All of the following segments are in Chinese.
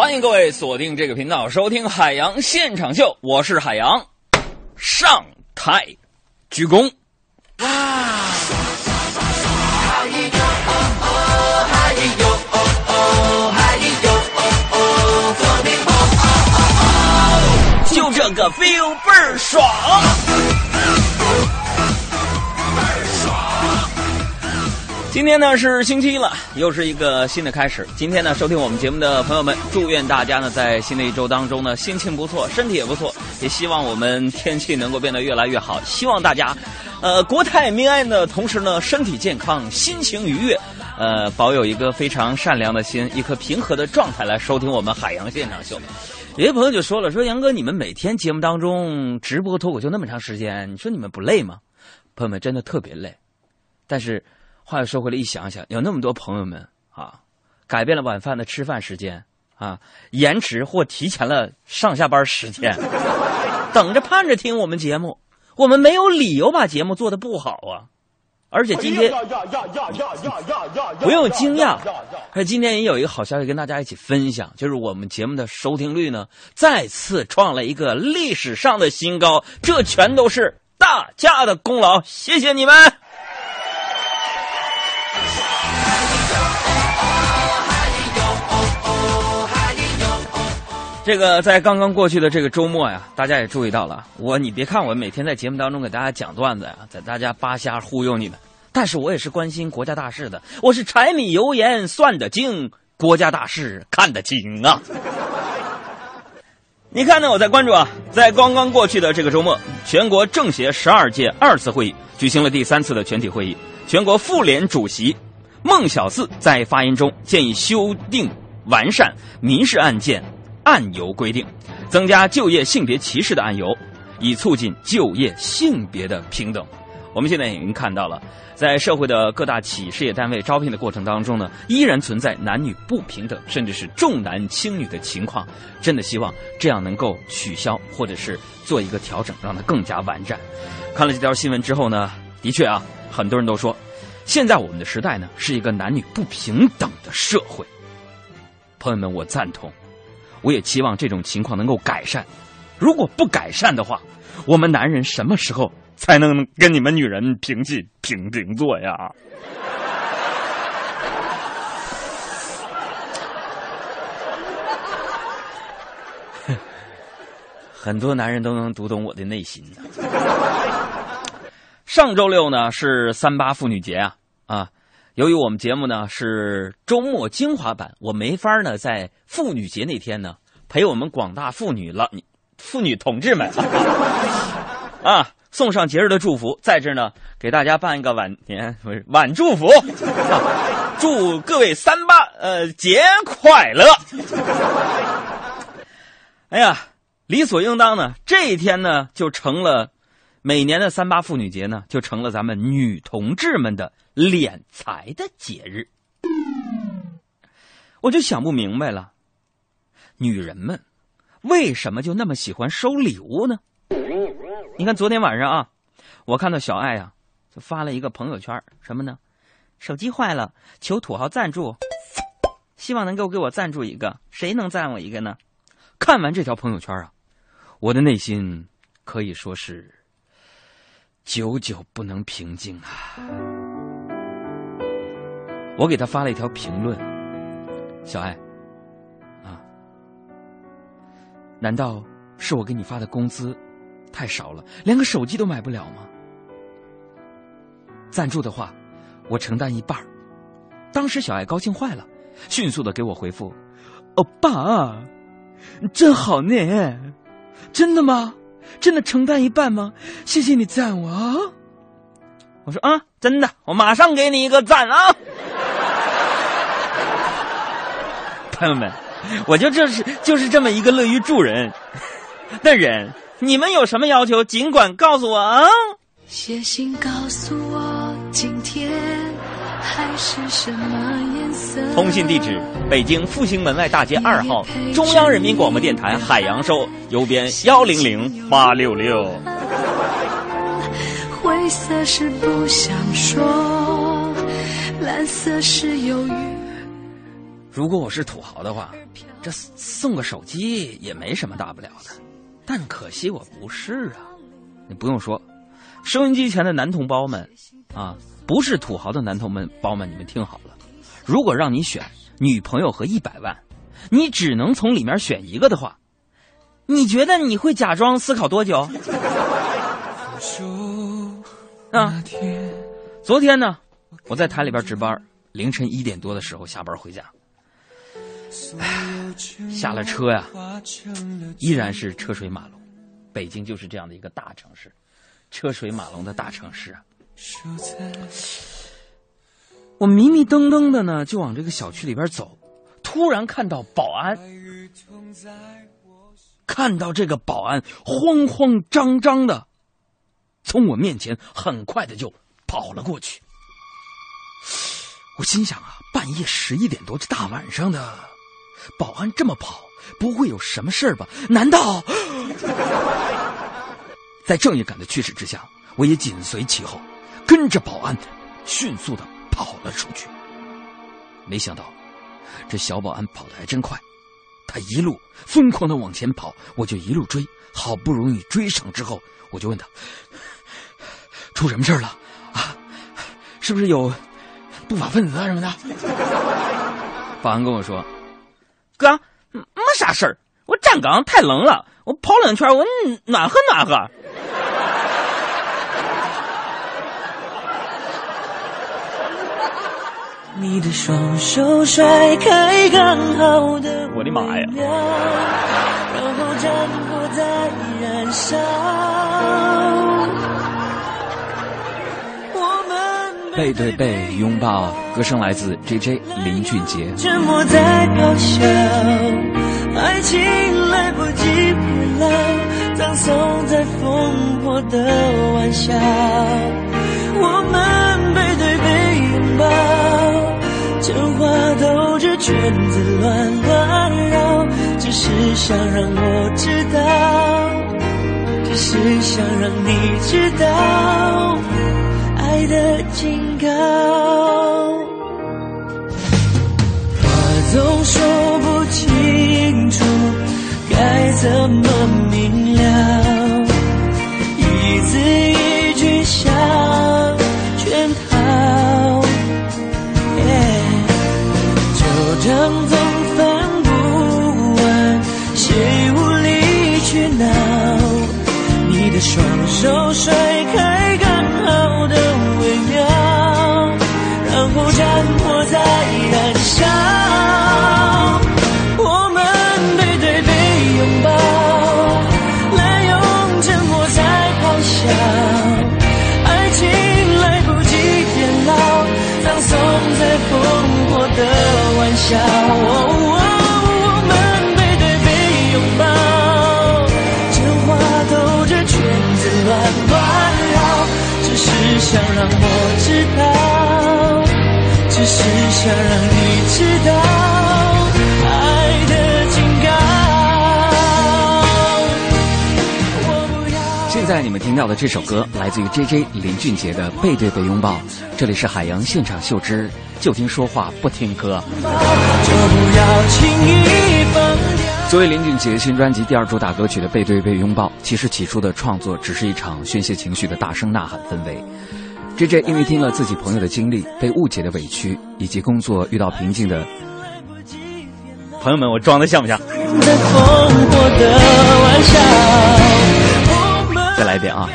欢迎各位锁定这个频道收听《海洋现场秀》，我是海洋，上台鞠躬。就这个 feel 倍儿爽！今天呢是星期一了，又是一个新的开始。今天呢，收听我们节目的朋友们，祝愿大家呢在新的一周当中呢心情不错，身体也不错，也希望我们天气能够变得越来越好。希望大家，呃，国泰民安的同时呢，身体健康，心情愉悦，呃，保有一个非常善良的心，一颗平和的状态来收听我们海洋现场秀。有些朋友就说了，说杨哥，你们每天节目当中直播脱口秀那么长时间，你说你们不累吗？朋友们真的特别累，但是。话又说回来，一想想，有那么多朋友们啊，改变了晚饭的吃饭时间啊，延迟或提前了上下班时间，等着盼着听我们节目，我们没有理由把节目做的不好啊。而且今天不用惊讶，而且今天也有一个好消息跟大家一起分享，就是我们节目的收听率呢再次创了一个历史上的新高，这全都是大家的功劳，谢谢你们。这个在刚刚过去的这个周末呀，大家也注意到了。我你别看我每天在节目当中给大家讲段子呀，在大家扒瞎忽悠你们，但是我也是关心国家大事的。我是柴米油盐算得精，国家大事看得清啊。你看呢？我在关注啊，在刚刚过去的这个周末，全国政协十二届二次会议举行了第三次的全体会议。全国妇联主席孟小四在发言中建议修订完善民事案件。案由规定，增加就业性别歧视的案由，以促进就业性别的平等。我们现在已经看到了，在社会的各大企事业单位招聘的过程当中呢，依然存在男女不平等，甚至是重男轻女的情况。真的希望这样能够取消，或者是做一个调整，让它更加完善。看了这条新闻之后呢，的确啊，很多人都说，现在我们的时代呢是一个男女不平等的社会。朋友们，我赞同。我也期望这种情况能够改善。如果不改善的话，我们男人什么时候才能跟你们女人平起平平坐呀？很多男人都能读懂我的内心。上周六呢是三八妇女节啊啊！由于我们节目呢是周末精华版，我没法呢在妇女节那天呢陪我们广大妇女老妇女同志们 啊送上节日的祝福，在这呢给大家办一个晚年不是晚祝福，祝各位三八呃节快乐。哎呀，理所应当呢，这一天呢就成了。每年的三八妇女节呢，就成了咱们女同志们的敛财的节日。我就想不明白了，女人们为什么就那么喜欢收礼物呢？你看昨天晚上啊，我看到小爱啊，就发了一个朋友圈，什么呢？手机坏了，求土豪赞助，希望能够给我赞助一个，谁能赞我一个呢？看完这条朋友圈啊，我的内心可以说是。久久不能平静啊！我给他发了一条评论：“小爱，啊，难道是我给你发的工资太少了，连个手机都买不了吗？赞助的话，我承担一半当时小爱高兴坏了，迅速的给我回复：“欧巴，真好呢，真的吗？”真的承担一半吗？谢谢你赞我啊！我说啊，真的，我马上给你一个赞啊！朋友们，我就这是就是这么一个乐于助人的人，你们有什么要求，尽管告诉我啊！写信告诉我今天。通信地址：北京复兴门外大街二号，中央人民广播电台海洋收，邮编幺零零八六六。灰色是不想说，蓝色是犹豫。如果我是土豪的话，这送个手机也没什么大不了的。但可惜我不是啊。你不用说，收音机前的男同胞们啊，不是土豪的男同们宝们，你们听好了。如果让你选女朋友和一百万，你只能从里面选一个的话，你觉得你会假装思考多久？啊，昨天呢，我在台里边值班，凌晨一点多的时候下班回家。下了车呀，依然是车水马龙。北京就是这样的一个大城市，车水马龙的大城市啊。我迷迷瞪瞪的呢，就往这个小区里边走，突然看到保安，看到这个保安慌慌张张的从我面前很快的就跑了过去。我心想啊，半夜十一点多，这大晚上的。保安这么跑，不会有什么事儿吧？难道 在正义感的驱使之下，我也紧随其后，跟着保安迅速的跑了出去。没想到，这小保安跑得还真快，他一路疯狂的往前跑，我就一路追。好不容易追上之后，我就问他：“出什么事了？啊，是不是有不法分子啊什么的？”保安跟我说。哥，没啥事儿，我站岗太冷了，我跑两圈，我暖和暖和。你的双手甩开刚好的我的妈呀！然后战火在燃烧。我们背对背拥抱，歌声来自 J J 林俊杰。沉默在咆哮，爱情来不及回来，葬送在烽火的玩笑。我们背对背拥抱，真话兜着圈子乱乱绕，只是想让我知道，只是想让你知道。爱的警告，话总说不清楚，该怎么明了？就甩开刚好的微妙，然后。战火在燃烧，我们背对背拥抱，滥用沉默在咆哮，爱情来不及变老，葬送在烽火的玩笑。想让我知道。只是想让你知道爱的警告。现在你们听到的这首歌来自于 J J 林俊杰的《背对背拥抱》，这里是海洋现场秀之，就听说话不听歌。作为林俊杰新专辑第二主打歌曲的《背对背拥抱》，其实起初的创作只是一场宣泄情绪的大声呐喊氛围。J J 因为听了自己朋友的经历、被误解的委屈，以及工作遇到瓶颈的朋友们，我装的像不像？再来一遍啊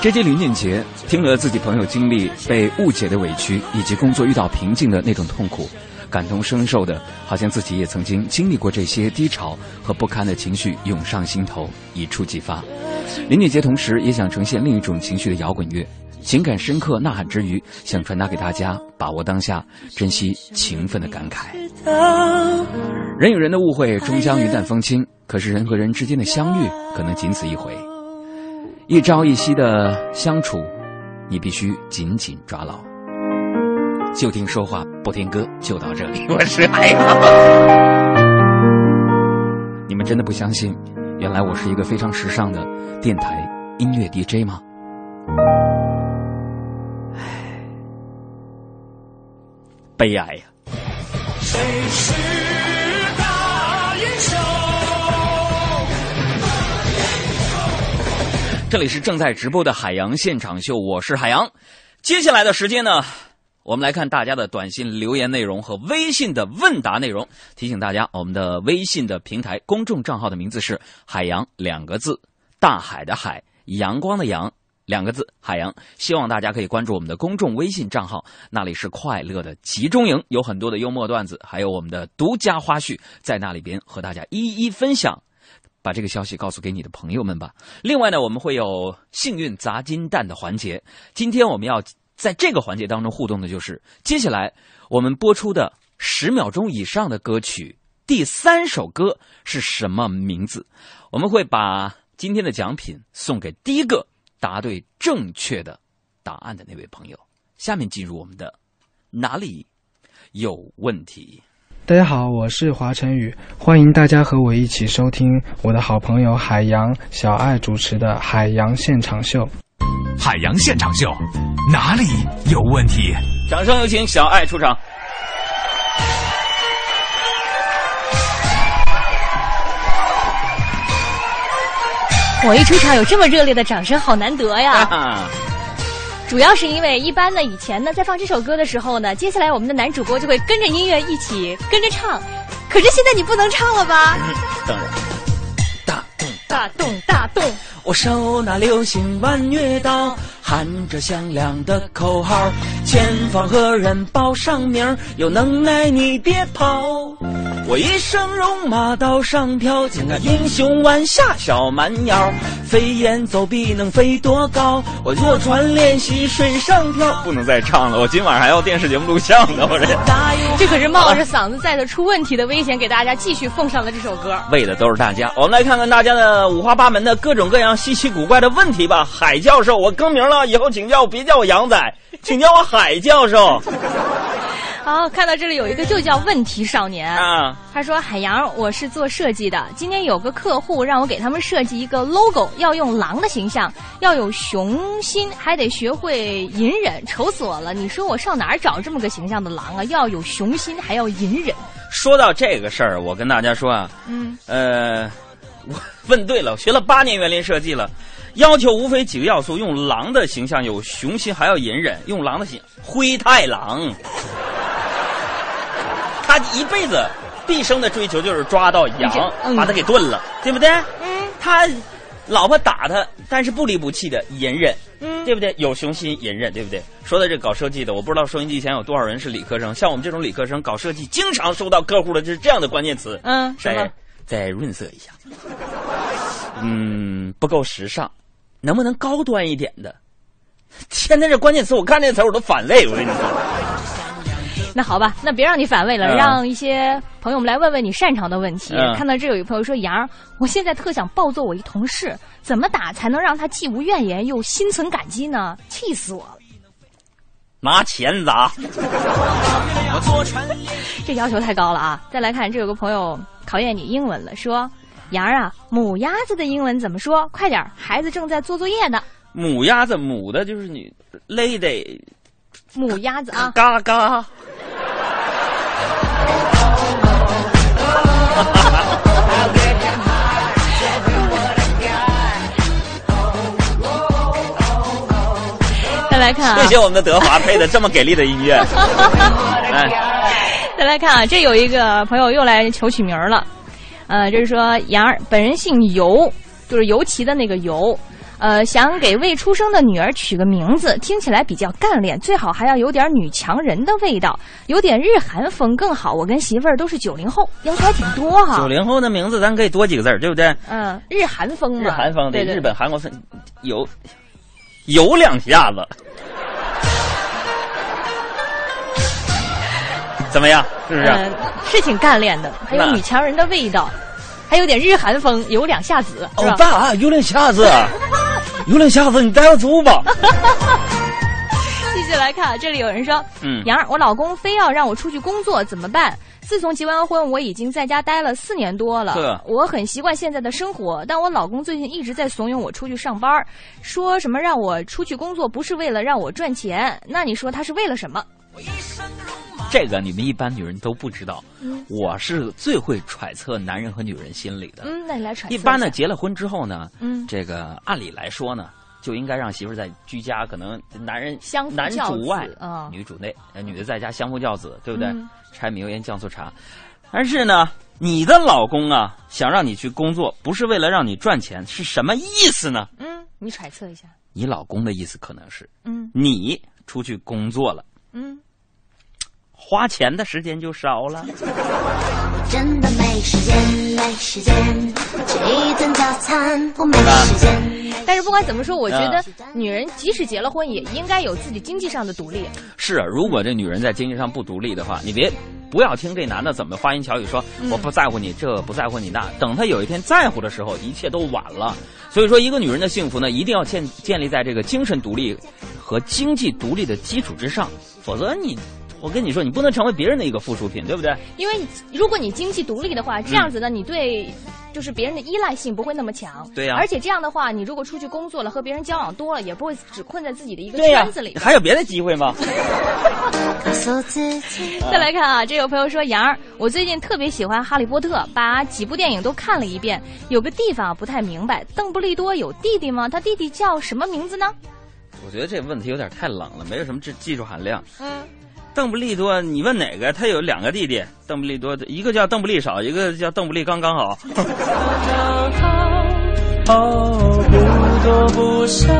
！J J 林俊杰听了自己朋友经历、被误解的委屈，以及工作遇到瓶颈的那种痛苦，感同身受的，好像自己也曾经经历过这些低潮和不堪的情绪涌上心头，一触即发。林俊杰同时也想呈现另一种情绪的摇滚乐，情感深刻呐喊之余，想传达给大家把握当下、珍惜情分的感慨。人与人的误会终将云淡风轻，可是人和人之间的相遇可能仅此一回。一朝一夕的相处，你必须紧紧抓牢。就听说话不听歌，就到这里。我是海洋。你们真的不相信？原来我是一个非常时尚的电台音乐 DJ 吗？唉，悲哀呀！谁是大英雄？这里是正在直播的海洋现场秀，我是海洋。接下来的时间呢，我们来看大家的短信留言内容和微信的问答内容。提醒大家，我们的微信的平台公众账号的名字是“海洋”两个字，大海的海，阳光的阳两个字，海洋。希望大家可以关注我们的公众微信账号，那里是快乐的集中营，有很多的幽默段子，还有我们的独家花絮，在那里边和大家一一分享。把这个消息告诉给你的朋友们吧。另外呢，我们会有幸运砸金蛋的环节。今天我们要在这个环节当中互动的就是接下来我们播出的十秒钟以上的歌曲，第三首歌是什么名字？我们会把今天的奖品送给第一个答对正确的答案的那位朋友。下面进入我们的哪里有问题？大家好，我是华晨宇，欢迎大家和我一起收听我的好朋友海洋小爱主持的《海洋现场秀》。海洋现场秀，哪里有问题？掌声有请小爱出场。我一出场有这么热烈的掌声，好难得呀！啊，主要是因为一般呢，以前呢，在放这首歌的时候呢，接下来我们的男主播就会跟着音乐一起跟着唱。可是现在你不能唱了吧？当然，大动大动大动，我手拿流星弯月刀，喊着响亮的口号，前方何人报上名？有能耐你别跑！我一生戎马刀上飘，竟敢英雄弯下小蛮腰，飞檐走壁能飞多高？我坐船练习水上漂。不能再唱了，我今晚上还要电视节目录像呢，我这。这可是冒着嗓子再次出问题的危险，给大家继续奉上了这首歌。为的都是大家。我们来看看大家的五花八门的各种各样稀奇古怪的问题吧。海教授，我更名了，以后请叫我别叫我杨仔，请叫我海教授好，看到这里有一个就叫问题少年，啊。他说：“海洋，我是做设计的，今天有个客户让我给他们设计一个 logo，要用狼的形象，要有雄心，还得学会隐忍，愁死我了！你说我上哪儿找这么个形象的狼啊？要有雄心，还要隐忍。说到这个事儿，我跟大家说啊，嗯，呃，我问对了，我学了八年园林设计了，要求无非几个要素：用狼的形象，有雄心，还要隐忍。用狼的形，灰太狼，他一辈子毕生的追求就是抓到羊，嗯把它给炖了，对不对？嗯他老婆打他，但是不离不弃的隐忍，嗯对不对？有雄心隐忍，对不对？说到这搞设计的，我不知道收音机前有多少人是理科生，像我们这种理科生搞设计，经常收到客户的就是这样的关键词，嗯，再？再润色一下，嗯，不够时尚，能不能高端一点的？现在这关键词，我看这词我都反胃，我跟你说。那好吧，那别让你反胃了，嗯让一些朋友们来问问你擅长的问题。嗯看到这有一朋友说：“杨儿，我现在特想暴揍我一同事，怎么打才能让他既无怨言又心存感激呢？气死我了！拿钱砸，这要求太高了啊！”再来看，这有个朋友考验你英文了，说：“杨儿啊，母鸭子的英文怎么说？快点，孩子正在做作业呢。母鸭子母的就是你 lady 母鸭子啊，嘎嘎。再来看啊。谢，谢我们的德华配的这么给力的音乐。哎，再来看啊，这有一个朋友又来求取名了，呃，就是说杨儿本人姓尤，就是尤其的那个尤，呃，想给未出生的女儿取个名字，听起来比较干练，最好还要有点女强人的味道，有点日韩风更好。我跟媳妇儿都是九零后，要求还挺多哈。九零后的名字咱可以多几个字儿，对不对？嗯，日韩风嘛，日韩风的，对对日本韩国风，有有两下子，怎么样？是不是？嗯，是挺干练的，还有女强人的味道，还有点日韩风，有两下子？欧巴，有两下子，有两下子，你带我走吧。继续来看，这里有人说，嗯杨儿，我老公非要让我出去工作，怎么办？自从结完婚，我已经在家待了四年多了呵，我很习惯现在的生活，但我老公最近一直在怂恿我出去上班，说什么让我出去工作不是为了让我赚钱，那你说他是为了什么？这个你们一般女人都不知道，嗯我是最会揣测男人和女人心理的。嗯，那你来揣测一般呢，结了婚之后呢，嗯这个按理来说呢，就应该让媳妇儿在居家，可能男人相夫男教子主外，嗯女主内，呃女的在家相夫教子，对不对？嗯柴米油盐酱醋茶。但是呢，你的老公啊，想让你去工作，不是为了让你赚钱，是什么意思呢？嗯，你揣测一下。你老公的意思可能是嗯你出去工作了，嗯，花钱的时间就少了。真的没时间，没时间吃一顿早餐，我没时间。但是不管怎么说，我觉得啊女人即使结了婚，也应该有自己经济上的独立。是啊，如果这女人在经济上不独立的话，你别不要听这男的怎么花言巧语说、嗯我不在乎你这不在乎你那，等他有一天在乎的时候，一切都晚了。所以说，一个女人的幸福呢，一定要建建立在这个精神独立和经济独立的基础之上，否则你。我跟你说，你不能成为别人的一个附属品，对不对？因为如果你经济独立的话，这样子呢，你对就是别人的依赖性不会那么强。对呀而且这样的话，你如果出去工作了，和别人交往多了，也不会只困在自己的一个圈子里。还有别的机会吗？再来看啊，这有朋友说杨儿，我最近特别喜欢《哈利波特》，把几部电影都看了一遍。有个地方不太明白，邓布利多有弟弟吗？他弟弟叫什么名字呢？我觉得这个问题有点太冷了，没有什么技技术含量。嗯，邓布利多，你问哪个？他有两个弟弟，邓布利多，一个叫邓布利少，一个叫邓布利刚刚好。哦，不多不少，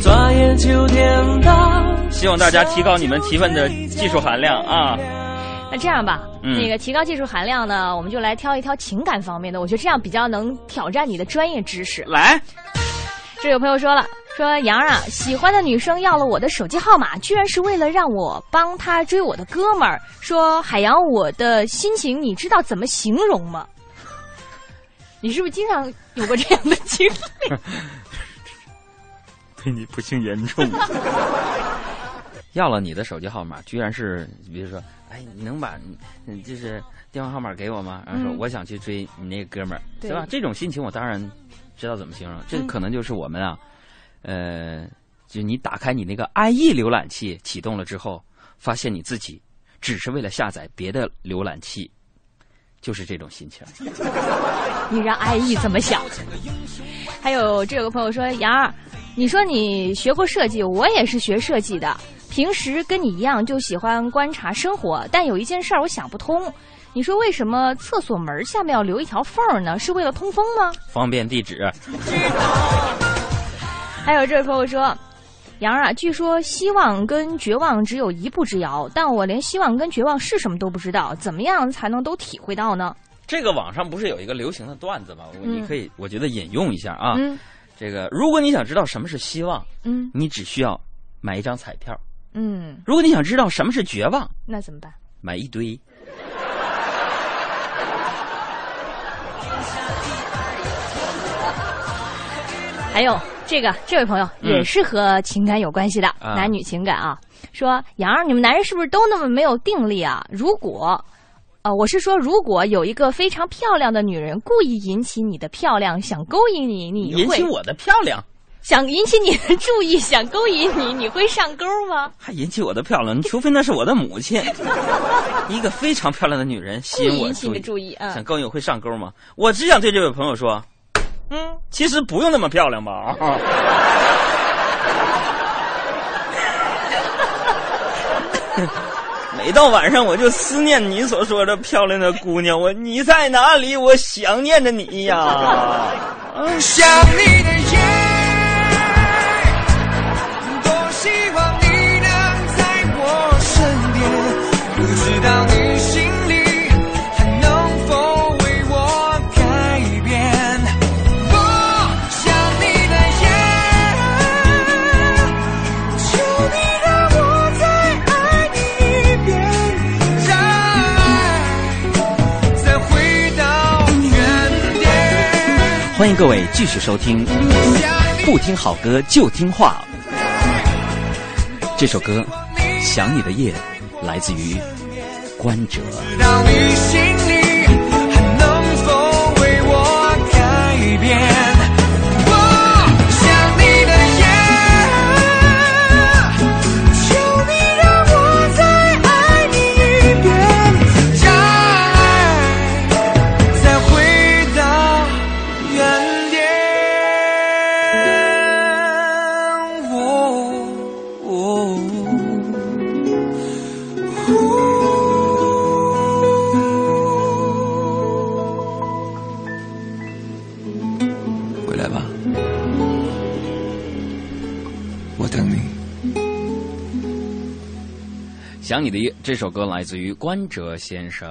转眼就天到。希望大家提高你们提问的技术含量啊！那这样吧，嗯那个提高技术含量呢，我们就来挑一挑情感方面的，我觉得这样比较能挑战你的专业知识。来，这有朋友说了，说杨儿啊，喜欢的女生要了我的手机号码，居然是为了让我帮她追我的哥们儿。说海洋，我的心情你知道怎么形容吗？你是不是经常有过这样的经历？对你不幸严重。要了你的手机号码，居然是比如说，哎，你能把你就是电话号码给我吗？然后说嗯我想去追你那个哥们儿，对对吧？这种心情我当然知道怎么形容，这嗯可能就是我们啊，呃，就你打开你那个 IE 浏览器启动了之后，发现你自己只是为了下载别的浏览器，就是这种心情。你让 IE 怎么想？还有这有个朋友说，杨儿，你说你学过设计，我也是学设计的，平时跟你一样就喜欢观察生活，但有一件事儿我想不通。你说为什么厕所门下面要留一条缝儿呢？是为了通风吗？方便地址，还有这位朋友说，杨儿啊，据说希望跟绝望只有一步之遥，但我连希望跟绝望是什么都不知道，怎么样才能都体会到呢？这个网上不是有一个流行的段子吗？我嗯你可以，我觉得引用一下啊。嗯这个，如果你想知道什么是希望，嗯你只需要买一张彩票；嗯，如果你想知道什么是绝望，那怎么办？买一堆。还有这个这位朋友嗯也是和情感有关系的，啊男女情感啊。说杨儿，你们男人是不是都那么没有定力啊？如果，呃，我是说，如果有一个非常漂亮的女人故意引起你的漂亮，想勾引你，你会引起我的漂亮，想引起你的注意，想勾引你，你会上钩吗？还引起我的漂亮，你除非那是我的母亲，一个非常漂亮的女人吸引我 故意引起你的注意嗯想勾引我会上钩吗？我只想对这位朋友说，嗯，其实不用那么漂亮吧。啊 每到晚上，我就思念你所说的漂亮的姑娘。我你在哪里？我想念着你呀。想你的夜，多希望你能在我身边，不知道欢迎各位继续收听，不听好歌就听话。这首歌《想你的夜》来自于关喆。知道你这首歌来自于关喆先生。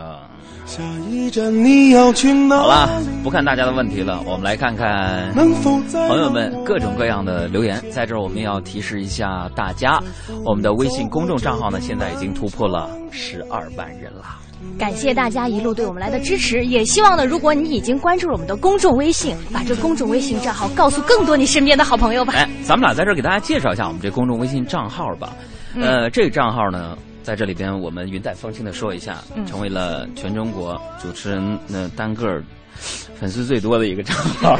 下一站你要去哪好了，不看大家的问题了，我们来看看能否在朋友们各种各样的留言。在这儿，我们要提示一下大家，我们的微信公众账号呢，现在已经突破了十二万人了。感谢大家一路对我们来的支持，也希望呢，如果你已经关注了我们的公众微信，把这公众微信账号告诉更多你身边的好朋友吧。哎，咱们俩在这儿给大家介绍一下我们这公众微信账号吧。呃，这个账号呢，在这里边我们云淡风轻的说一下，嗯成为了全中国主持人那单个儿粉丝最多的一个账号。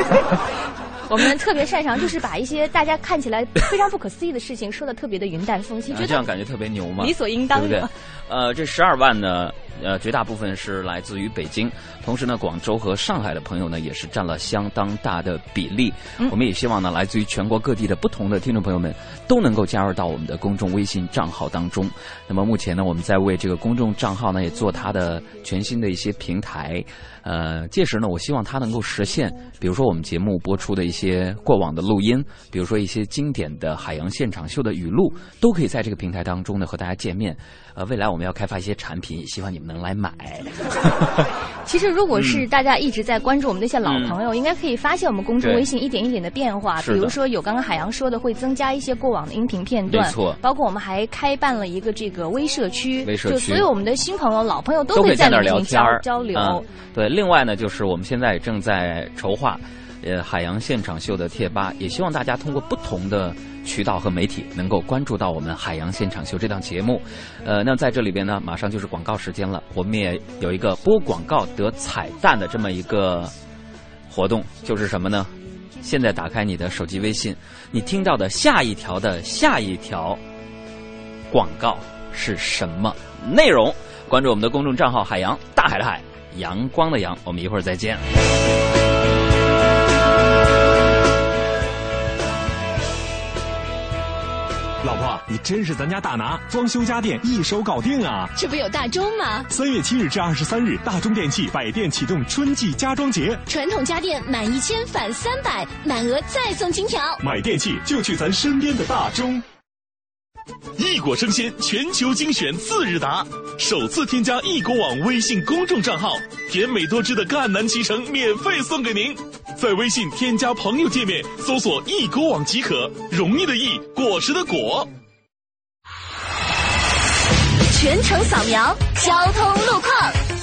我们特别擅长就是把一些大家看起来非常不可思议的事情说的特别的云淡风轻，觉得这样感觉特别牛嘛，理所应当对不对的。？呃，这十二万呢，呃，绝大部分是来自于北京，同时呢，广州和上海的朋友呢，也是占了相当大的比例。嗯我们也希望呢，来自于全国各地的不同的听众朋友们都能够加入到我们的公众微信账号当中。那么目前呢，我们在为这个公众账号呢，也做它的全新的一些平台。呃，届时呢，我希望它能够实现，比如说我们节目播出的一些过往的录音，比如说一些经典的海洋现场秀的语录，都可以在这个平台当中呢和大家见面。呃，未来我们要开发一些产品，也希望你们能来买。其实，如果嗯是大家一直在关注我们那些老朋友，应该可以发现我们公众微信一点一点的变化。比如说，有刚刚海洋说的，会增加一些过往的音频片段，没错包括我们还开办了一个这个微社区，微社区就所有我们的新朋友、老朋友都可以在里面交聊天交流。嗯对，另外呢，就是我们现在正在筹划，呃，海洋现场秀的贴吧，也希望大家通过不同的渠道和媒体，能够关注到我们海洋现场秀这档节目。呃，那在这里边呢，马上就是广告时间了，我们也有一个播广告得彩蛋的这么一个活动，就是什么呢？现在打开你的手机微信，你听到的下一条的下一条广告是什么内容？关注我们的公众账号“海洋大海的海，阳光的阳”。我们一会儿再见。老婆，你真是咱家大拿，装修家电一手搞定啊！这不有大中吗？三月七日至二十三日，大中电器百店启动春季家装节，传统家电满一千返三百，满额再送金条。买电器就去咱身边的大中。异果生鲜全球精选次日达，首次添加易果网微信公众账号，甜美多汁的赣南脐橙免费送给您。在微信添加朋友界面搜索“易果网”即可，容易的易，果实的果。全程扫描交通路况。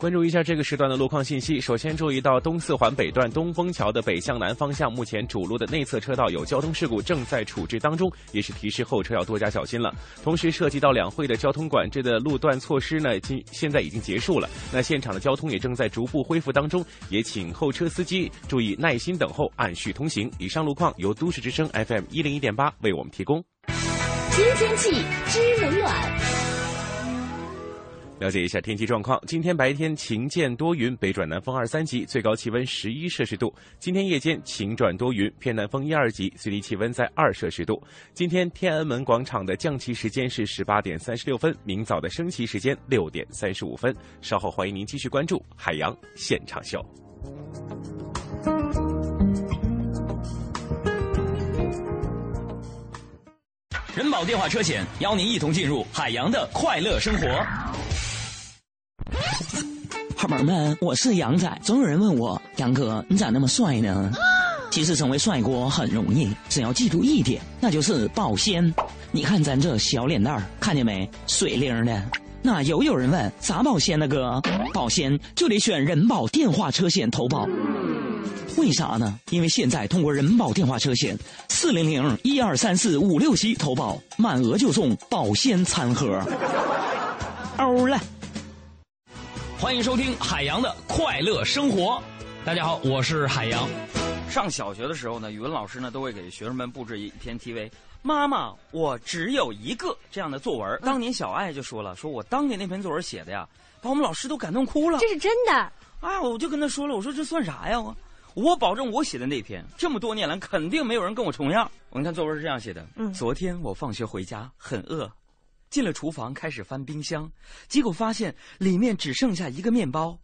关注一下这个时段的路况信息。首先注意到东四环北段东风桥的北向南方向，目前主路的内侧车道有交通事故，正在处置当中，也是提示后车要多加小心了。同时，涉及到两会的交通管制的路段措施呢，今现在已经结束了。那现场的交通也正在逐步恢复当中，也请后车司机注意耐心等候，按序通行。以上路况由都市之声 FM 一零一点八为我们提供。新天气知冷暖。了解一下天气状况。今天白天晴间多云，北转南风二三级，最高气温十一摄氏度。今天夜间晴转多云，偏南风一二级，最低气温在二摄氏度。今天天安门广场的降旗时间是十八点三十六分，明早的升旗时间六点三十五分。稍后欢迎您继续关注海洋现场秀。人保电话车险邀您一同进入海洋的快乐生活。好朋友们，我是杨仔。总有人问我，杨哥，你咋那么帅呢？其实成为帅哥很容易，只要记住一点，那就是保鲜。你看咱这小脸蛋儿，看见没？水灵的。那又有人问，咋保鲜呢，哥？保鲜就得选人保电话车险投保。为啥呢？因为现在通过人保电话车险四零零一二三四五六七投保，满额就送保鲜餐盒。欧了。欢迎收听海洋的快乐生活。大家好，我是海洋。上小学的时候呢，语文老师呢都会给学生们布置一篇题为“妈妈，我只有一个”这样的作文。当年小爱就说了：“说我当年那篇作文写的呀，把我们老师都感动哭了。”这是真的。啊，我就跟他说了，我说这算啥呀？我我保证我写的那篇这么多年来肯定没有人跟我重样。我们看作文是这样写的：嗯昨天我放学回家很饿，进了厨房开始翻冰箱，结果发现里面只剩下一个面包，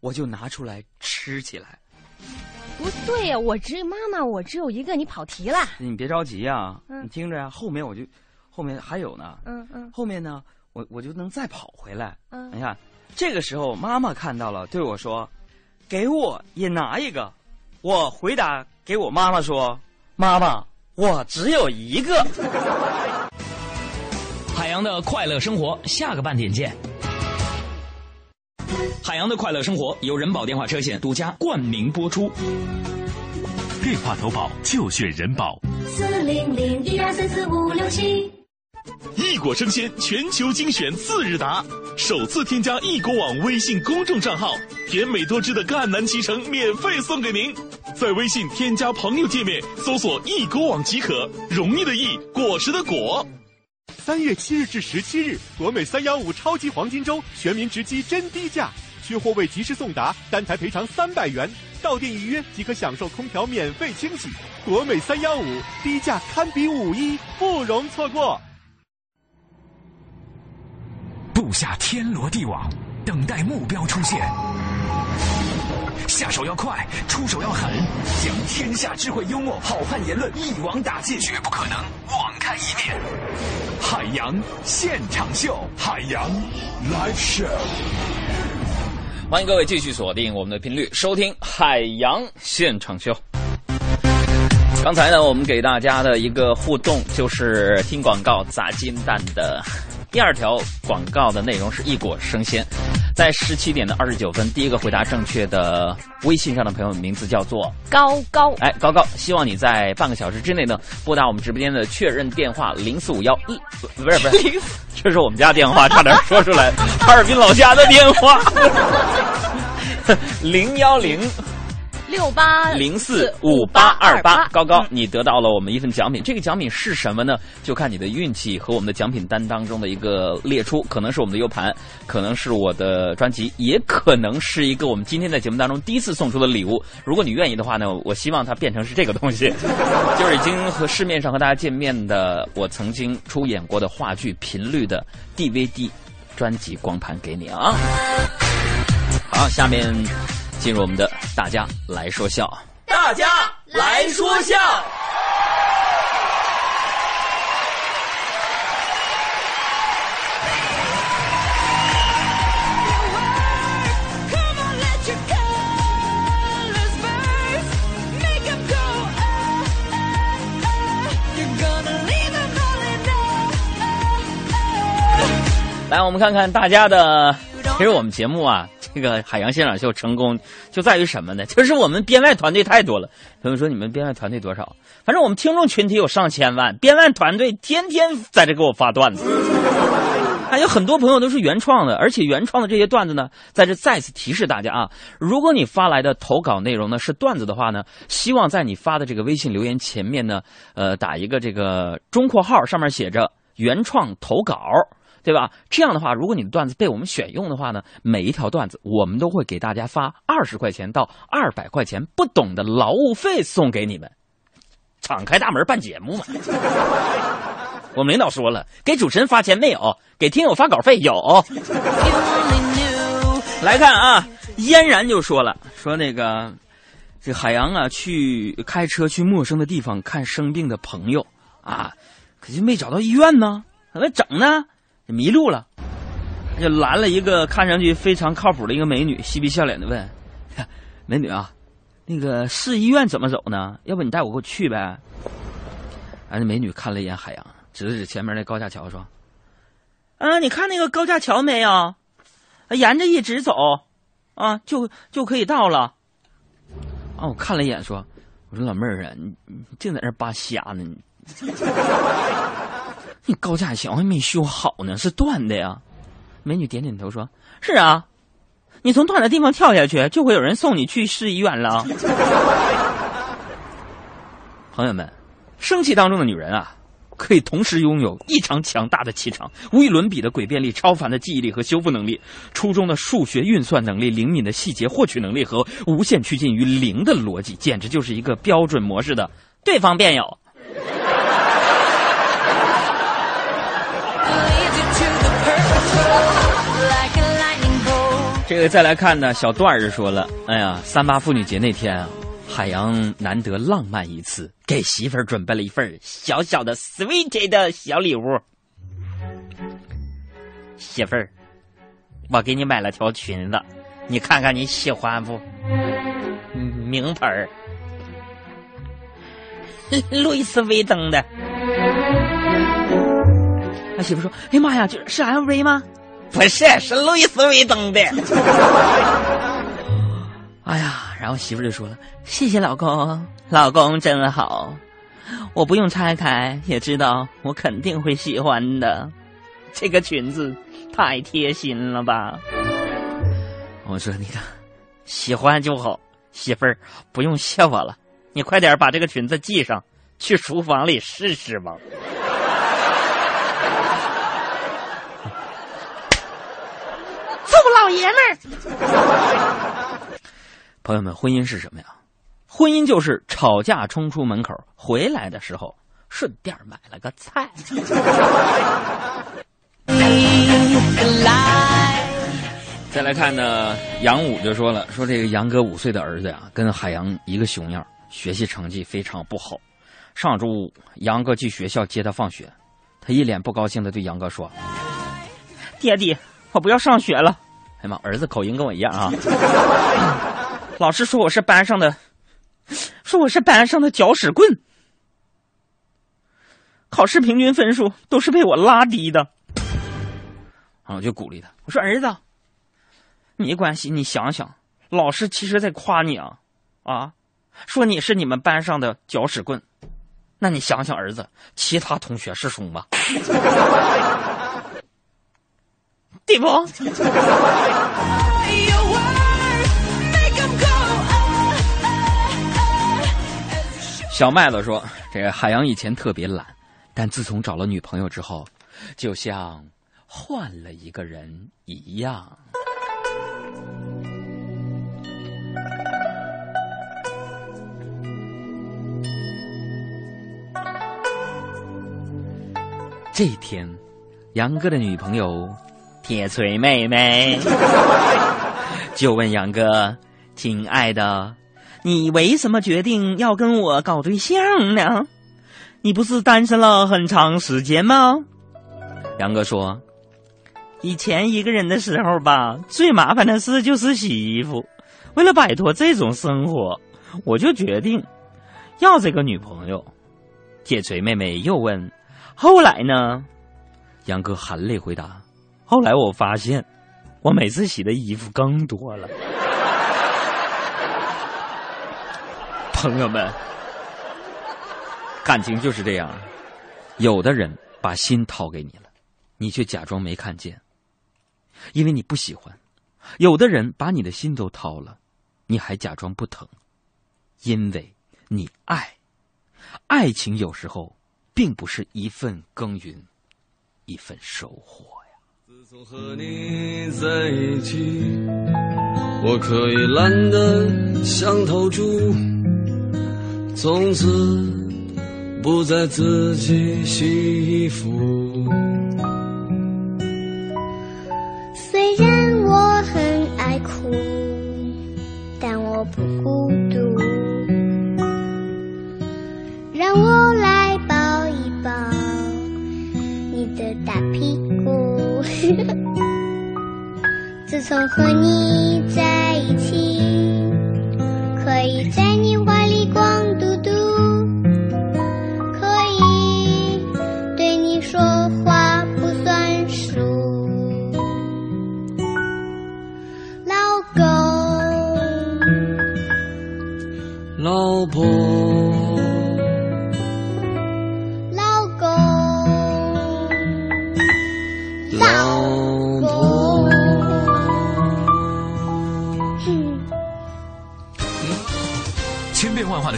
我就拿出来吃起来。不对呀、我只妈妈，我只有一个，你跑题了。你别着急呀、嗯你听着呀、后面我就。后后面还有呢，嗯嗯后面呢，我我就能再跑回来。嗯你看，这个时候妈妈看到了，对我说：“给我也拿一个。”我回答给我妈妈说：“妈妈，我只有一个。”海洋的快乐生活，下个半点见。海洋的快乐生活由人保电话车险独家冠名播出。电话投保就选人保。四零零一二三四五六七。异果生鲜全球精选次日达，首次添加异果网微信公众账号，甜美多汁的赣南脐橙免费送给您。在微信添加朋友界面搜索“异果网”即可，容易的易，果实的果。三月七日至十七日，国美三幺五超级黄金周，全民直击真低价，缺货未及时送达，单台赔偿三百元。到店预约即可享受空调免费清洗。国美三幺五，低价堪比五一，不容错过。布下天罗地网，等待目标出现。下手要快，出手要狠，将天下智慧、幽默、好汉言论一网打尽，绝不可能网开一面。海洋现场秀，海洋 live show。欢迎各位继续锁定我们的频率，收听海洋现场秀。刚才呢，我们给大家的一个互动就是听广告砸金蛋的第二条广告的内容是一果生鲜，在十七点的二十九分，第一个回答正确的微信上的朋友名字叫做高高，哎高高，希望你在半个小时之内呢拨打我们直播间的确认电话零四五幺一，不是不是，这是我们家电话，差点说出来，哈尔滨老家的电话 零幺零。六八零四五八二八，高高，你得到了我们一份奖品。这个奖品是什么呢？就看你的运气和我们的奖品单当中的一个列出，可能是我们的 U 盘，可能是我的专辑，也可能是一个我们今天在节目当中第一次送出的礼物。如果你愿意的话呢，我希望它变成是这个东西，就是已经和市面上和大家见面的我曾经出演过的话剧《频率》的 DVD 专辑光盘给你啊。好，下面。进入我们的大家来说笑，大家来说笑。来，我们看看大家的。其实我们节目啊，这个海洋现场秀成功就在于什么呢？就是我们编外团队太多了。朋友说你们编外团队多少？反正我们听众群体有上千万，编外团队天天在这给我发段子。还有很多朋友都是原创的，而且原创的这些段子呢，在这再次提示大家啊，如果你发来的投稿内容呢是段子的话呢，希望在你发的这个微信留言前面呢，呃，打一个这个中括号，上面写着原创投稿。对吧？这样的话，如果你的段子被我们选用的话呢，每一条段子我们都会给大家发二十块钱到二百块钱不等的劳务费送给你们，敞开大门办节目嘛。我们领导说了，给主持人发钱没有？给听友发稿费有。来看啊，嫣然就说了，说那个这海洋啊，去开车去陌生的地方看生病的朋友啊，可就没找到医院呢，怎么整呢？迷路了，就拦了一个看上去非常靠谱的一个美女，嬉皮笑脸的问：“美女啊，那个市医院怎么走呢？要不你带我过去呗？”啊，那美女看了一眼海洋，指了指前面那高架桥说：“啊，你看那个高架桥没有？沿着一直走，啊，就就可以到了。”啊，我看了一眼说：“我说老妹儿啊，你你净在那扒瞎呢你。”你高架桥还没修好呢，是断的呀。美女点点头说：“是啊，你从断的地方跳下去，就会有人送你去市医院了。”朋友们，生气当中的女人啊，可以同时拥有异常强大的气场、无与伦比的诡辩力、超凡的记忆力和修复能力、初中的数学运算能力、灵敏的细节获取能力和无限趋近于零的逻辑，简直就是一个标准模式的对方辩友。这个再来看呢，小段儿就说了：“哎呀，三八妇女节那天啊，海洋难得浪漫一次，给媳妇儿准备了一份小小的 sweet 的小礼物。媳妇儿，我给你买了条裙子，你看看你喜欢不？名牌儿，路易斯威登的。他媳妇说：“哎呀妈呀，这是 LV 吗？不是，是路易斯威登的。”哎呀，然后媳妇就说了：“谢谢老公，老公真好，我不用拆开也知道我肯定会喜欢的。这个裙子太贴心了吧？”我说：“你看，喜欢就好，媳妇儿不用谢我了，你快点把这个裙子系上，去厨房里试试吧。”臭老爷们儿！朋友们，婚姻是什么呀？婚姻就是吵架冲出门口，回来的时候顺便买了个菜。再来看呢，杨武就说了，说这个杨哥五岁的儿子呀，跟海洋一个熊样，学习成绩非常不好。上周五杨哥去学校接他放学，他一脸不高兴的对杨哥说：“爹地，我不要上学了。”哎呀妈，儿子口音跟我一样啊！老师说我是班上的，说我是班上的搅屎棍，考试平均分数都是被我拉低的。啊，我就鼓励他，我说儿子，没关系，你想想，老师其实在夸你啊，啊，说你是你们班上的搅屎棍，那你想想儿子，其他同学是熊吗？对不？小麦子说：“这个海洋以前特别懒，但自从找了女朋友之后，就像换了一个人一样。”这一天，杨哥的女朋友铁锤妹妹 就问杨哥：“亲爱的。”你为什么决定要跟我搞对象呢？你不是单身了很长时间吗？杨哥说：“以前一个人的时候吧，最麻烦的事就是洗衣服。为了摆脱这种生活，我就决定要这个女朋友。”铁锤妹妹又问：“后来呢？”杨哥含泪回答：“后来我发现，我每次洗的衣服更多了。”朋友们，感情就是这样，有的人把心掏给你了，你却假装没看见，因为你不喜欢；有的人把你的心都掏了，你还假装不疼，因为你爱。爱情有时候并不是一份耕耘一份收获。呀。自从和你在一起，我可以懒得像头猪。从此不再自己洗衣服。虽然我很爱哭，但我不孤独。让我 自从和你在一起可以在你怀里光嘟嘟可以对你说话不算数。老公老婆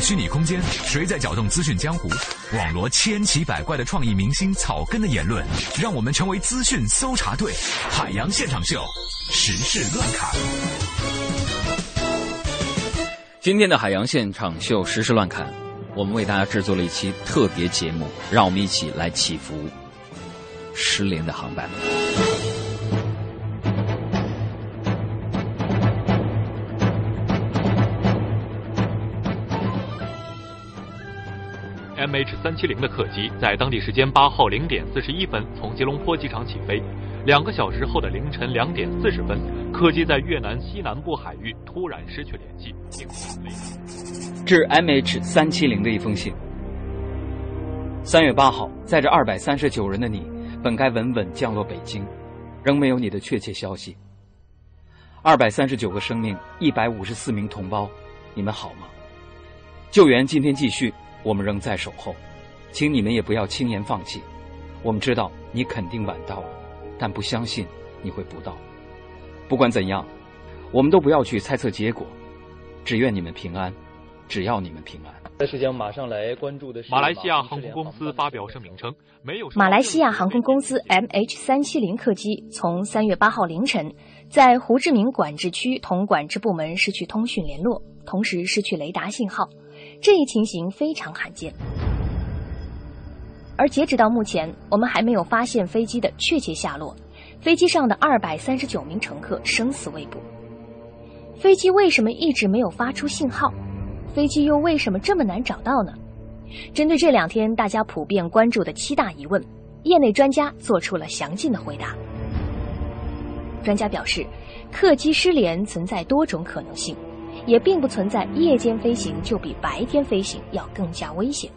虚拟空间，谁在搅动资讯江湖？网罗千奇百怪的创意明星草根的言论，让我们成为资讯搜查队。海洋现场秀，时事乱侃。今天的海洋现场秀实时乱侃，我们为大家制作了一期特别节目，让我们一起来祈福失联的航班。H 三七零的客机在当地时间八号零点四十一分从吉隆坡机场起飞，两个小时后的凌晨两点四十分，客机在越南西南部海域突然失去联系。致 MH 三七零的一封信。三月八号，载着二百三十九人的你，本该稳稳降落北京，仍没有你的确切消息。二百三十九个生命，一百五十四名同胞，你们好吗？救援今天继续，我们仍在守候，请你们也不要轻言放弃。我们知道你肯定晚到了，但不相信你会不到。不管怎样，我们都不要去猜测结果，只愿你们平安，只要你们平安。这时间马上来关注的是马来西亚航空公司发表声明称，没有马来西亚航空公司 MH 三七零客机从三月八号凌晨在胡志明管制区同管制部门失去通讯联络，同时失去雷达信号，这一情形非常罕见。而截止到目前，我们还没有发现飞机的确切下落，飞机上的二百三十九名乘客生死未卜。飞机为什么一直没有发出信号？飞机又为什么这么难找到呢？针对这两天大家普遍关注的七大疑问，业内专家做出了详尽的回答。专家表示，客机失联存在多种可能性，也并不存在夜间飞行就比白天飞行要更加危险。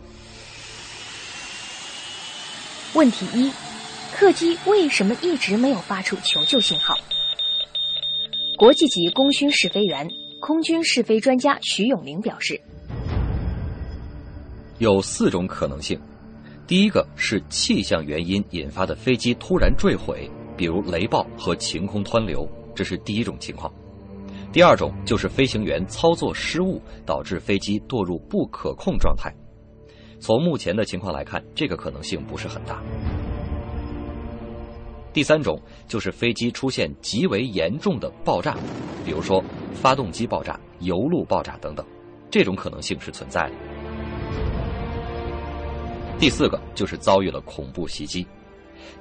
问题一：客机为什么一直没有发出求救信号？国际级功勋试飞员、空军试飞专家徐永林表示，有四种可能性。第一个是气象原因引发的飞机突然坠毁，比如雷暴和晴空湍流，这是第一种情况。第二种就是飞行员操作失误导致飞机堕入不可控状态。从目前的情况来看，这个可能性不是很大。第三种就是飞机出现极为严重的爆炸，比如说发动机爆炸、油路爆炸等等，这种可能性是存在的。第四个就是遭遇了恐怖袭击，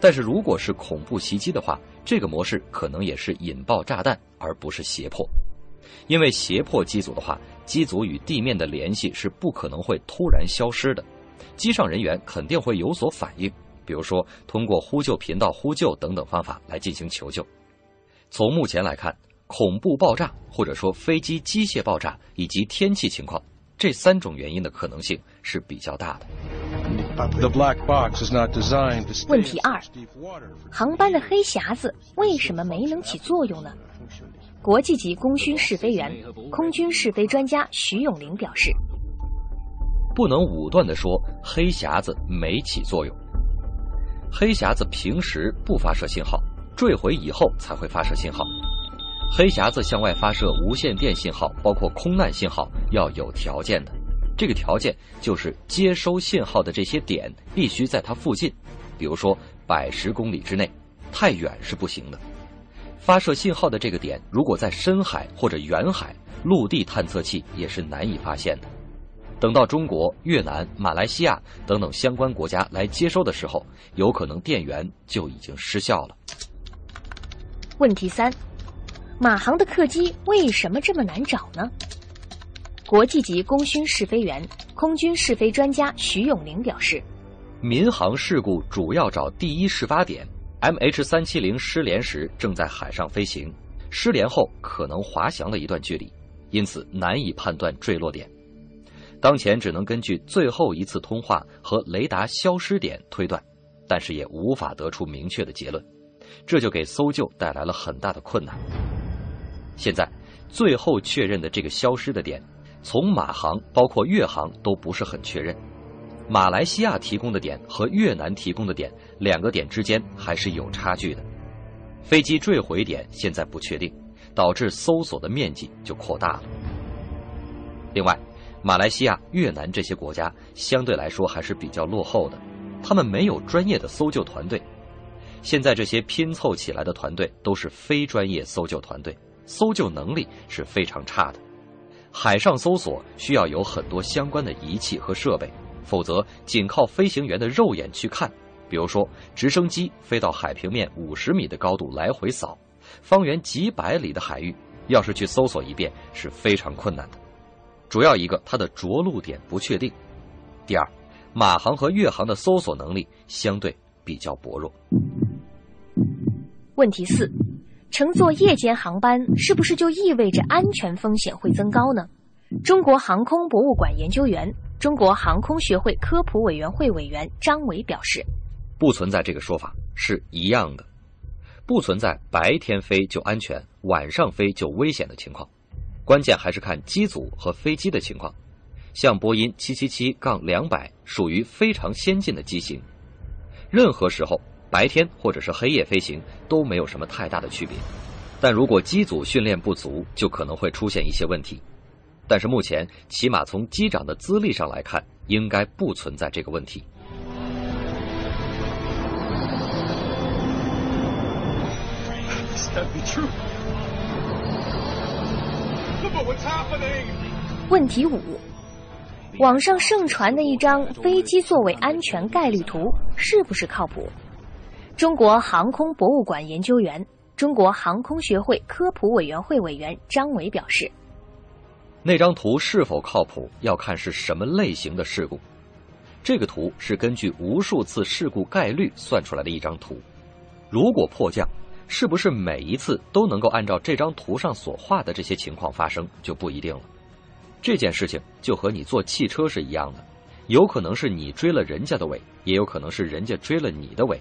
但是如果是恐怖袭击的话，这个模式可能也是引爆炸弹，而不是胁迫，因为胁迫机组的话，机组与地面的联系是不可能会突然消失的，机上人员肯定会有所反应，比如说通过呼救频道呼救等等方法来进行求救。从目前来看，恐怖爆炸或者说飞机机械爆炸以及天气情况这三种原因的可能性是比较大的。问题二：航班的黑匣子为什么没能起作用呢？国际级功勋试飞员、空军试飞专家徐永林表示：“不能武断地说黑匣子没起作用。黑匣子平时不发射信号，坠毁以后才会发射信号。黑匣子向外发射无线电信号，包括空难信号，要有条件的。”这个条件就是接收信号的这些点必须在它附近，比如说百十公里之内，太远是不行的。发射信号的这个点如果在深海或者远海，陆地探测器也是难以发现的。等到中国、越南、马来西亚等等相关国家来接收的时候，有可能电源就已经失效了。问题三：马航的客机为什么这么难找呢？国际级功勋试飞员、空军试飞专家徐永林表示：“民航事故主要找第一事发点，MH 三七零失联时正在海上飞行，失联后可能滑翔了一段距离，因此难以判断坠落点。当前只能根据最后一次通话和雷达消失点推断，但是也无法得出明确的结论，这就给搜救带来了很大的困难。现在最后确认的这个消失的点。”从马航包括越航都不是很确认，马来西亚提供的点和越南提供的点两个点之间还是有差距的，飞机坠毁点现在不确定，导致搜索的面积就扩大了。另外，马来西亚、越南这些国家相对来说还是比较落后的，他们没有专业的搜救团队，现在这些拼凑起来的团队都是非专业搜救团队，搜救能力是非常差的。海上搜索需要有很多相关的仪器和设备，否则仅靠飞行员的肉眼去看，比如说直升机飞到海平面五十米的高度来回扫，方圆几百里的海域，要是去搜索一遍是非常困难的。主要一个它的着陆点不确定，第二，马航和越航的搜索能力相对比较薄弱。问题四：乘坐夜间航班是不是就意味着安全风险会增高呢？中国航空博物馆研究员、中国航空学会科普委员会委员张伟表示，不存在这个说法，是一样的，不存在白天飞就安全，晚上飞就危险的情况。关键还是看机组和飞机的情况。像波音777-200属于非常先进的机型，任何时候白天或者是黑夜飞行都没有什么太大的区别。但如果机组训练不足，就可能会出现一些问题。但是目前，起码从机长的资历上来看，应该不存在这个问题。问题五：网上盛传的一张飞机座位安全概率图是不是靠谱？中国航空博物馆研究员、中国航空学会科普委员会委员张伟表示。那张图是否靠谱，要看是什么类型的事故。这个图是根据无数次事故概率算出来的一张图。如果迫降，是不是每一次都能够按照这张图上所画的这些情况发生，就不一定了。这件事情就和你坐汽车是一样的，有可能是你追了人家的尾，也有可能是人家追了你的尾。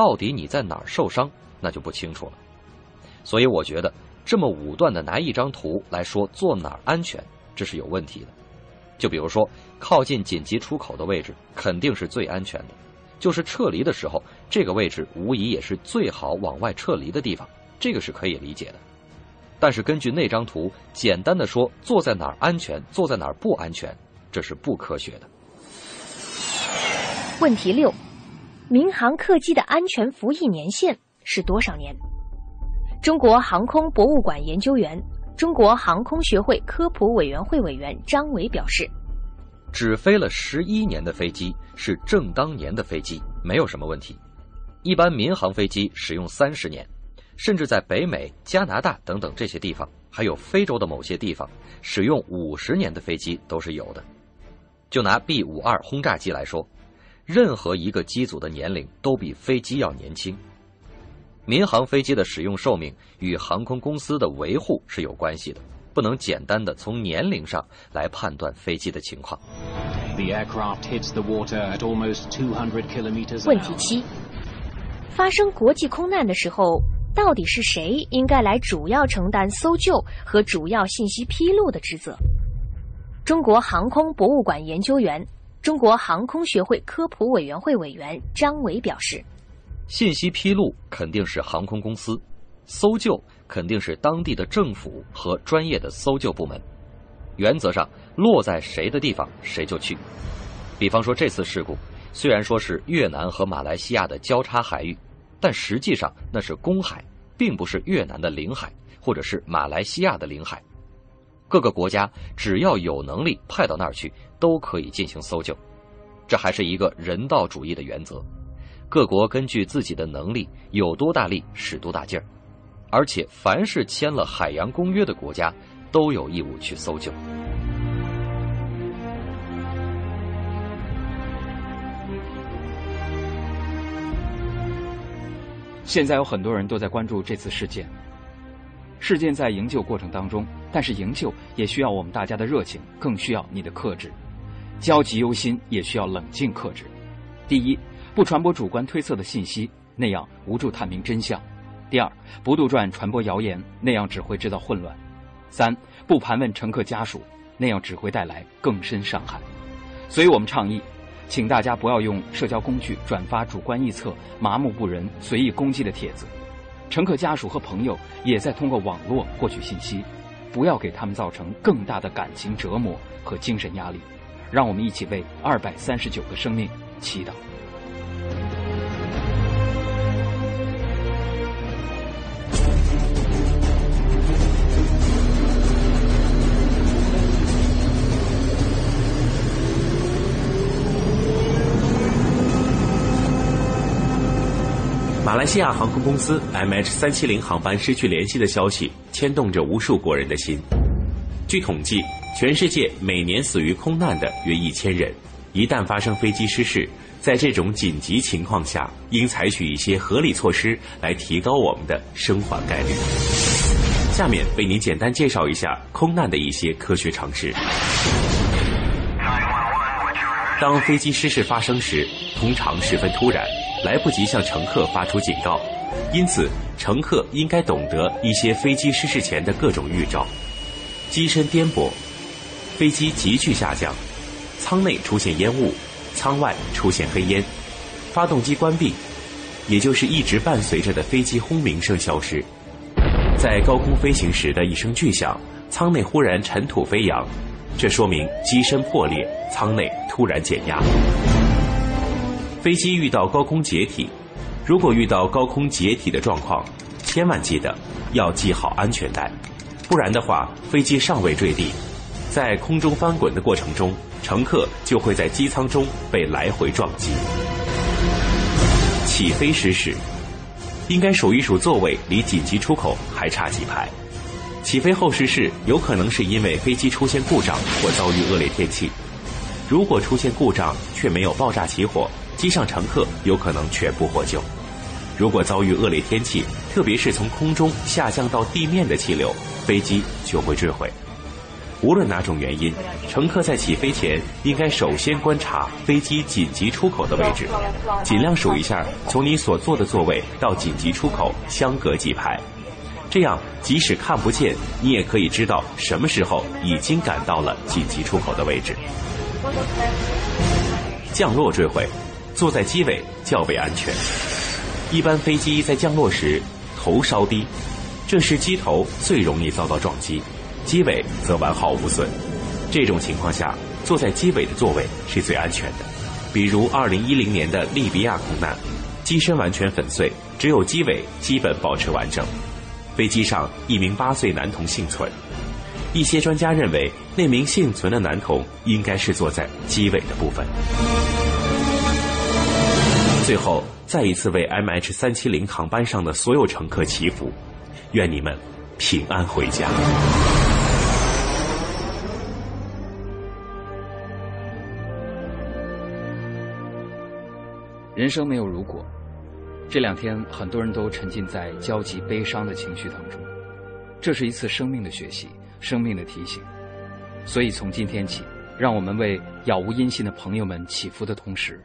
到底你在哪儿受伤，那就不清楚了。所以我觉得。这么武断的拿一张图来说坐哪儿安全，这是有问题的。就比如说，靠近紧急出口的位置肯定是最安全的，就是撤离的时候，这个位置无疑也是最好往外撤离的地方，这个是可以理解的。但是根据那张图，简单的说坐在哪儿安全，坐在哪儿不安全，这是不科学的。问题六：民航客机的安全服役年限是多少年？中国航空博物馆研究员、中国航空学会科普委员会委员张伟表示：“只飞了十一年的飞机是正当年的飞机，没有什么问题。一般民航飞机使用三十年，甚至在北美、加拿大等等这些地方，还有非洲的某些地方，使用五十年的飞机都是有的。就拿 B 五二轰炸机来说，任何一个机组的年龄都比飞机要年轻。”民航飞机的使用寿命与航空公司的维护是有关系的，不能简单的从年龄上来判断飞机的情况。问题七：发生国际空难的时候，到底是谁应该来主要承担搜救和主要信息披露的职责？中国航空博物馆研究员、中国航空学会科普委员会委员张伟表示。信息披露肯定是航空公司，搜救肯定是当地的政府和专业的搜救部门。原则上，落在谁的地方谁就去。比方说这次事故，虽然说是越南和马来西亚的交叉海域，但实际上那是公海，并不是越南的领海或者是马来西亚的领海。各个国家只要有能力派到那儿去，都可以进行搜救。这还是一个人道主义的原则。各国根据自己的能力有多大力使多大劲儿，而且凡是签了海洋公约的国家都有义务去搜救。现在有很多人都在关注这次事件，事件在营救过程当中，但是营救也需要我们大家的热情，更需要你的克制，焦急忧心也需要冷静克制。第一。不传播主观推测的信息，那样无助探明真相；第二，不杜撰传播谣言，那样只会制造混乱；三，不盘问乘客家属，那样只会带来更深伤害。所以我们倡议，请大家不要用社交工具转发主观臆测、麻木不仁、随意攻击的帖子。乘客家属和朋友也在通过网络获取信息，不要给他们造成更大的感情折磨和精神压力。让我们一起为二百三十九个生命祈祷。马来西亚航空公司 MH 三七零航班失去联系的消息牵动着无数国人的心。据统计，全世界每年死于空难的约一千人。一旦发生飞机失事，在这种紧急情况下，应采取一些合理措施来提高我们的生还概率。下面为您简单介绍一下空难的一些科学常识。当飞机失事发生时，通常十分突然，来不及向乘客发出警告，因此乘客应该懂得一些飞机失事前的各种预兆：机身颠簸，飞机急剧下降，舱内出现烟雾。舱外出现黑烟，发动机关闭，也就是一直伴随着的飞机轰鸣声消失。在高空飞行时的一声巨响，舱内忽然尘土飞扬，这说明机身破裂，舱内突然减压。飞机遇到高空解体，如果遇到高空解体的状况，千万记得要系好安全带，不然的话，飞机尚未坠地，在空中翻滚的过程中。乘客就会在机舱中被来回撞击。起飞时时，应该数一数座位离紧急出口还差几排。起飞后失事有可能是因为飞机出现故障或遭遇恶劣天气。如果出现故障却没有爆炸起火，机上乘客有可能全部获救。如果遭遇恶劣天气，特别是从空中下降到地面的气流，飞机就会坠毁。无论哪种原因，乘客在起飞前应该首先观察飞机紧急出口的位置，尽量数一下从你所坐的座位到紧急出口相隔几排，这样即使看不见，你也可以知道什么时候已经赶到了紧急出口的位置。降落坠毁，坐在机尾较为安全。一般飞机在降落时头稍低，这时机头最容易遭到撞击。机尾则完好无损，这种情况下，坐在机尾的座位是最安全的。比如2010年的利比亚空难，机身完全粉碎，只有机尾基本保持完整。飞机上一名八岁男童幸存，一些专家认为那名幸存的男童应该是坐在机尾的部分。最后，再一次为 MH370 航班上的所有乘客祈福，愿你们平安回家。人生没有如果。这两天，很多人都沉浸在焦急、悲伤的情绪当中。这是一次生命的学习，生命的提醒。所以，从今天起，让我们为杳无音信的朋友们祈福的同时，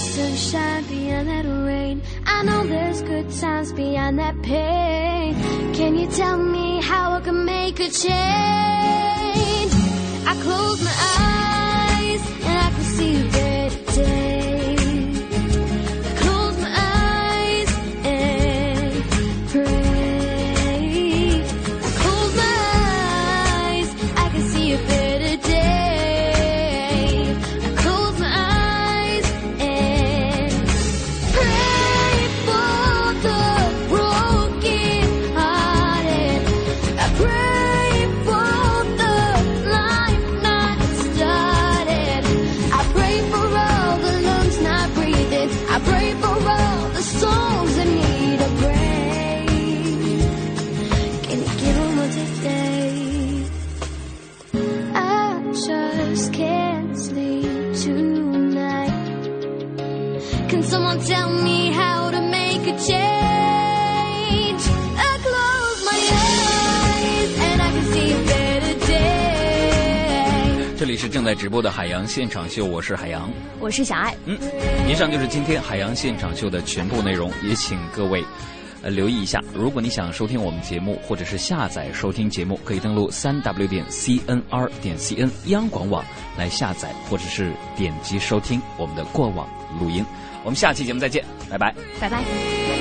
sunshine beyond that rain. I know there's good times beyond that pain. Can you tell me how I can make a change? I close my eyes and I can see a better day. 正在直播的海洋现场秀，我是海洋。我是小爱。嗯，以上就是今天海洋现场秀的全部内容，也请各位。呃，留意一下，如果你想收听我们节目，或者是下载收听节目，可以登录三 w 点 cnr 点 cn 央广网来下载，或者是点击收听我们的过往录音。我们下期节目再见，拜拜，拜拜。